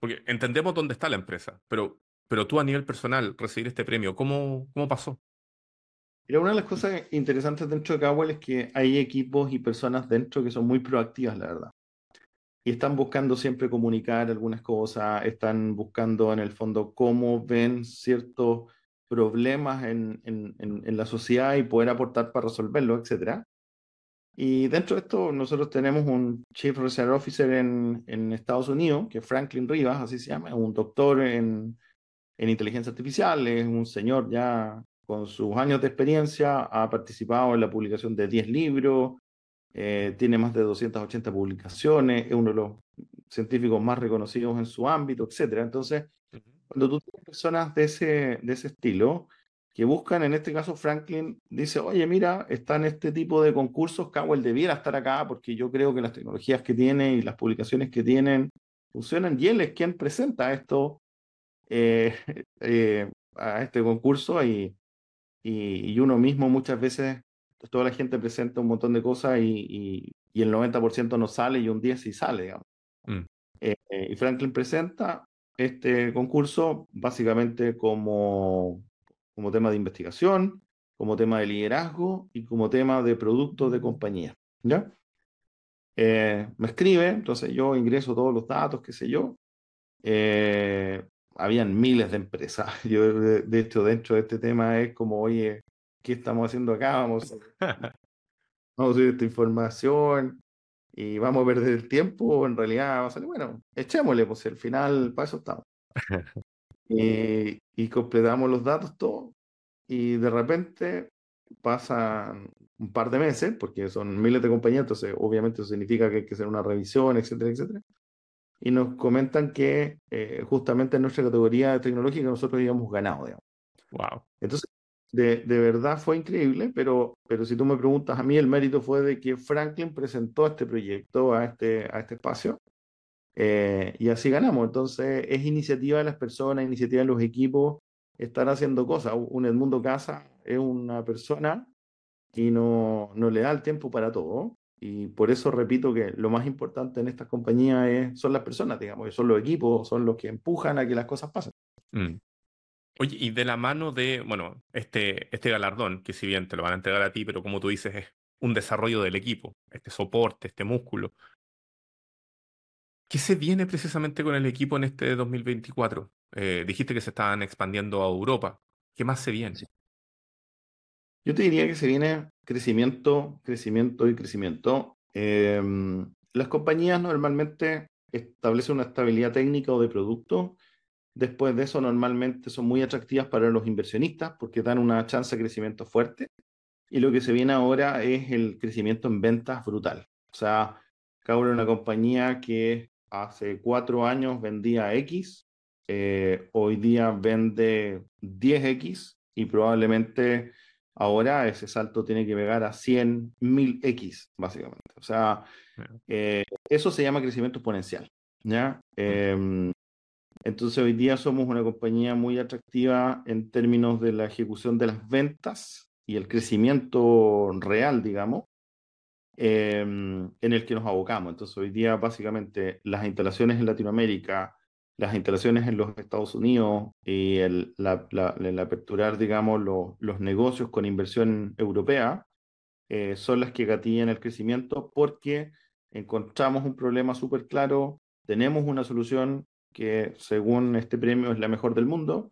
Porque entendemos dónde está la empresa, pero, pero tú a nivel personal, recibir este premio, ¿cómo, cómo pasó? Mira, una de las cosas interesantes dentro de Cowell es que hay equipos y personas dentro que son muy proactivas, la verdad y están buscando siempre comunicar algunas cosas, están buscando en el fondo cómo ven ciertos problemas en, en, en, la sociedad y poder aportar para resolverlo, etc. Y dentro de esto nosotros tenemos un Chief Research Officer en, en Estados Unidos, que es Franklin Rivas, así se llama, es un doctor en, en inteligencia artificial, es un señor ya con sus años de experiencia, ha participado en la publicación de 10 libros, eh, tiene más de 280 publicaciones, es uno de los científicos más reconocidos en su ámbito, etc. Entonces, cuando tú tienes personas de ese, de ese estilo, que buscan, en este caso Franklin dice, oye, mira, está en este tipo de concursos, Cowell debiera estar acá porque yo creo que las tecnologías que tiene y las publicaciones que tienen funcionan y él es quien presenta esto eh, eh, a este concurso y, y, y, uno mismo muchas veces toda la gente presenta un montón de cosas y, y, el 90% no sale y un 10% sí sale, digamos. Mm. Eh, eh, y Franklin presenta este concurso básicamente como, como tema de investigación, como tema de liderazgo y como tema de productos de compañía. ¿ya? Eh, me escribe, entonces yo ingreso todos los datos, qué sé yo. habían miles de empresas. Yo, de, de, hecho, dentro de este tema es como, oye, ¿qué estamos haciendo acá? Vamos, vamos a subir esta información y vamos a perder el tiempo, en realidad a salir, bueno, echémosle, pues al final para eso estamos. y, y completamos los datos todos y de repente pasan un par de meses, porque son miles de compañías, entonces obviamente eso significa que hay que hacer una revisión, etcétera, etcétera. Y nos comentan que eh, justamente en nuestra categoría tecnológica nosotros habíamos ganado, digamos. Wow. Entonces, de, de, verdad fue increíble, pero, pero si tú me preguntas a mí, el mérito fue de que Franklin presentó este proyecto a este, a este espacio eh, y así ganamos. Entonces, es iniciativa de las personas, iniciativa de los equipos, estar haciendo cosas. Un Edmundo Casa es una persona y no, no le da el tiempo para todo. Y por eso repito que lo más importante en estas compañías es, son las personas, digamos, son los equipos, son los que empujan a que las cosas pasen. Mm. Oye, y de la mano de, bueno, este, este galardón, que si bien te lo van a entregar a ti, pero como tú dices, es un desarrollo del equipo, este soporte, este músculo. ¿Qué se viene precisamente con el equipo en este 2024? Eh, dijiste que se estaban expandiendo a Europa. ¿Qué más se viene? Yo te diría que se viene crecimiento, crecimiento y crecimiento. Em, las compañías normalmente establecen una estabilidad técnica o de producto. Después de eso, normalmente son muy atractivas para los inversionistas porque dan una chance de crecimiento fuerte. Y lo que se viene ahora es el crecimiento en ventas brutal. O sea, Cauro es una compañía que hace cuatro años vendía X, eh, hoy día vende 10X y probablemente ahora ese salto tiene que pegar a 100 mil X, básicamente. O sea, eh, eso se llama crecimiento exponencial. ¿ya? Em, entonces hoy día somos una compañía muy atractiva en términos de la ejecución de las ventas y el crecimiento real, digamos, em, en el que nos abocamos. Entonces hoy día básicamente las instalaciones en Latinoamérica, las instalaciones en los Estados Unidos y el, la, aperturar, digamos, los negocios con inversión europea eh, son las que gatillan el crecimiento porque encontramos un problema súper claro, tenemos una solución que según este premio es la mejor del mundo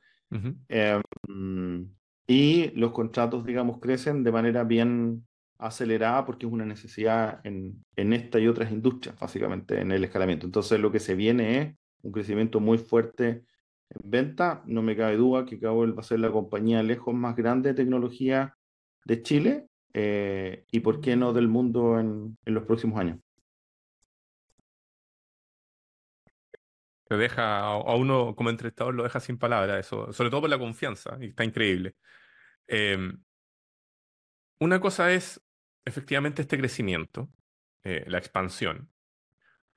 em, y los contratos, digamos, crecen de manera bien acelerada porque es una necesidad en, en esta y otras industrias, básicamente, en el escalamiento. Entonces, lo que se viene es un crecimiento muy fuerte en venta. No me cabe duda que Cabo va a ser la compañía lejos más grande de tecnología de Chile eh, y, por qué no, del mundo en, en los próximos años. Te deja a uno como entrevistador, lo deja sin palabras, eso, sobre todo por la confianza, y está increíble. Em, una cosa es efectivamente este crecimiento, eh, la expansión.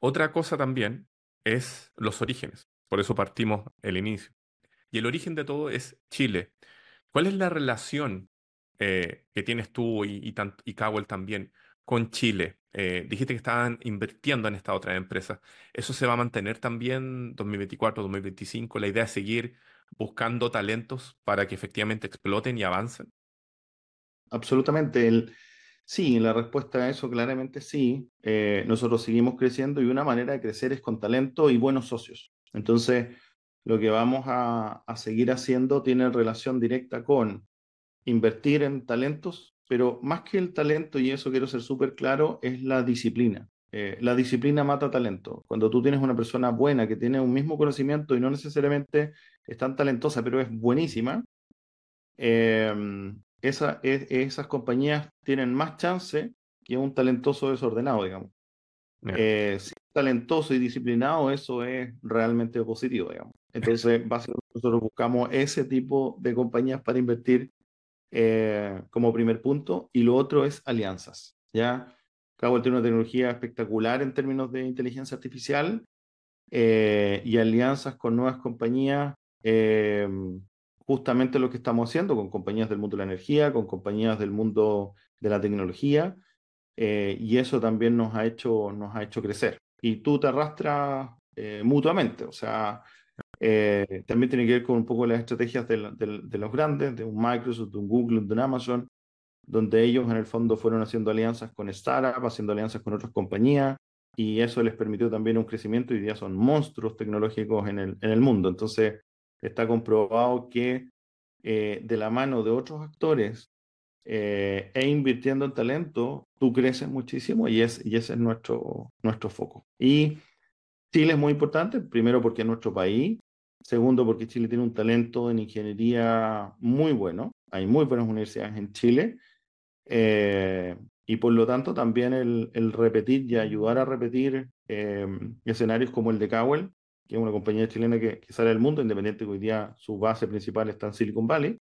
Otra cosa también es los orígenes. Por eso partimos el inicio. Y el origen de todo es Chile. ¿Cuál es la relación eh, que tienes tú y, y, y Cowell también con Chile? Eh, dijiste que estaban invirtiendo en esta otra empresa. ¿Eso se va a mantener también 2024, 2025? ¿La idea es seguir buscando talentos para que efectivamente exploten y avancen? Absolutamente. Sí, la respuesta a eso claramente sí. Eh, nosotros seguimos creciendo y una manera de crecer es con talento y buenos socios. Entonces, lo que vamos a, seguir haciendo tiene relación directa con invertir en talentos, pero más que el talento, y eso quiero ser súper claro, es la disciplina. Eh, la disciplina mata talento. Cuando tú tienes una persona buena que tiene un mismo conocimiento y no necesariamente es tan talentosa, pero es buenísima, eh, esa, esas compañías tienen más chance que un talentoso desordenado, digamos. Eh, si es talentoso y disciplinado, eso es realmente positivo, digamos. Entonces, básicamente nosotros buscamos ese tipo de compañías para invertir eh, como primer punto. Y lo otro es alianzas, ¿ya? Cabo tiene una tecnología espectacular en términos de inteligencia artificial eh, y alianzas con nuevas compañías justamente lo que estamos haciendo con compañías del mundo de la energía, con compañías del mundo de la tecnología, eh, y eso también nos ha hecho, nos ha hecho crecer. Y tú te arrastras eh, mutuamente, o sea, eh, también tiene que ver con un poco las estrategias de, de, los grandes, de un Microsoft, de un Google, de un Amazon, donde ellos en el fondo fueron haciendo alianzas con startups, haciendo alianzas con otras compañías, y eso les permitió también un crecimiento y ya son monstruos tecnológicos en el, en el mundo. Entonces, está comprobado que eh, de la mano de otros actores eh, e invirtiendo en talento, tú creces muchísimo y, es, y ese es nuestro, nuestro foco. Y Chile es muy importante, primero porque es nuestro país, segundo porque Chile tiene un talento en ingeniería muy bueno, hay muy buenas universidades en Chile, eh, y por lo tanto también el, el, repetir y ayudar a repetir escenarios como el de Cowell que es una compañía chilena que, sale del mundo, independiente que hoy día su base principal está en Silicon Valley,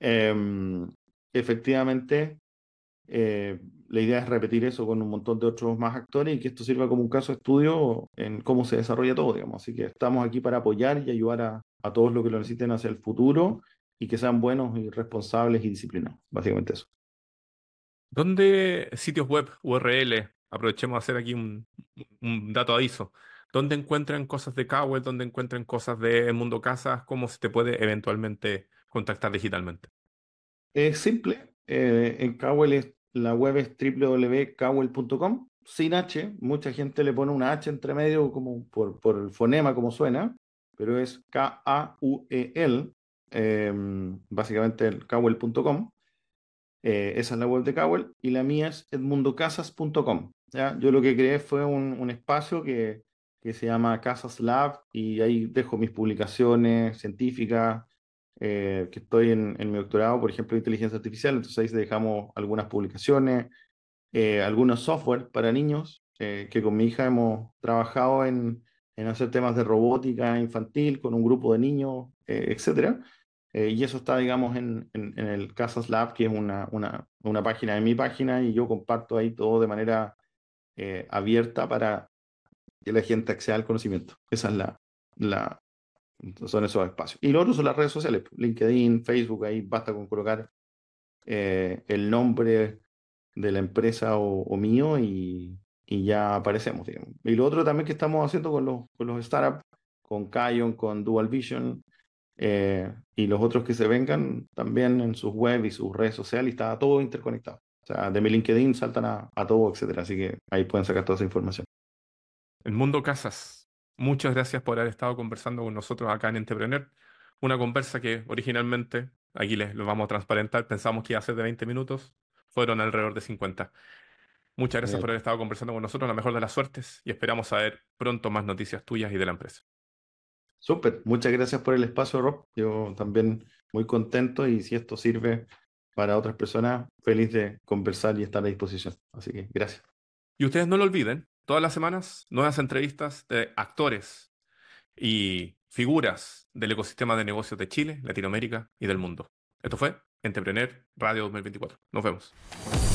Em, efectivamente, eh, la idea es repetir eso con un montón de otros más actores y que esto sirva como un caso de estudio en cómo se desarrolla todo, digamos. Así que estamos aquí para apoyar y ayudar a, a todos los que lo necesiten hacia el futuro y que sean buenos y responsables y disciplinados. Básicamente eso. ¿Dónde sitios web, URL, aprovechemos a hacer aquí un, un dato aviso, ¿dónde encuentran cosas de Cowell, dónde encuentran cosas de Mundo Casas? ¿Cómo se te puede eventualmente contactar digitalmente? Es simple, eh, en Cowell es, la web es www.cowell.com, sin H, mucha gente le pone una H entre medio como por, por el fonema como suena, pero es K-A-U-E-L, eh, básicamente el cowell.com. Eh, esa es la web de Cowell y la mía es edmundocasas.com. Yo lo que creé fue un, un espacio que, que, se llama Casas Lab y ahí dejo mis publicaciones científicas, eh, que estoy en, en, mi doctorado, por ejemplo, de inteligencia artificial, entonces ahí dejamos algunas publicaciones, eh, algunos software para niños, eh, que con mi hija hemos trabajado en, en, hacer temas de robótica infantil con un grupo de niños, eh, etcétera. Eh, y eso está, digamos, en, en, el Casas Lab, que es una, una, una, página de mi página, y yo comparto ahí todo de manera eh, abierta para que la gente acceda al conocimiento. Esa es la, la, son esos espacios. Y lo otro son las redes sociales, LinkedIn, Facebook, ahí basta con colocar eh, el nombre de la empresa o, mío y, y, ya aparecemos, digamos. Y lo otro también que estamos haciendo con los, con los startups, con Kion, con Dual Vision, eh, y los otros que se vengan también en sus web y sus redes sociales, está todo interconectado. O sea, de mi LinkedIn saltan a, a todo, etcétera. Así que ahí pueden sacar toda esa información. El mundo casas. Muchas gracias por haber estado conversando con nosotros acá en Entrepreneur. Una conversa que originalmente, aquí les lo vamos a transparentar, pensamos que iba a ser de 20 minutos, fueron alrededor de 50. Muchas gracias Bien. por haber estado conversando con nosotros, la mejor de las suertes, y esperamos saber pronto más noticias tuyas y de la empresa. Súper, muchas gracias por el espacio, Rob. Yo también muy contento y si esto sirve para otras personas, feliz de conversar y estar a disposición. Así que gracias. Y ustedes no lo olviden, todas las semanas nuevas entrevistas de actores y figuras del ecosistema de negocios de Chile, Latinoamérica y del mundo. Esto fue Entrepreneur Radio 2024. Nos vemos.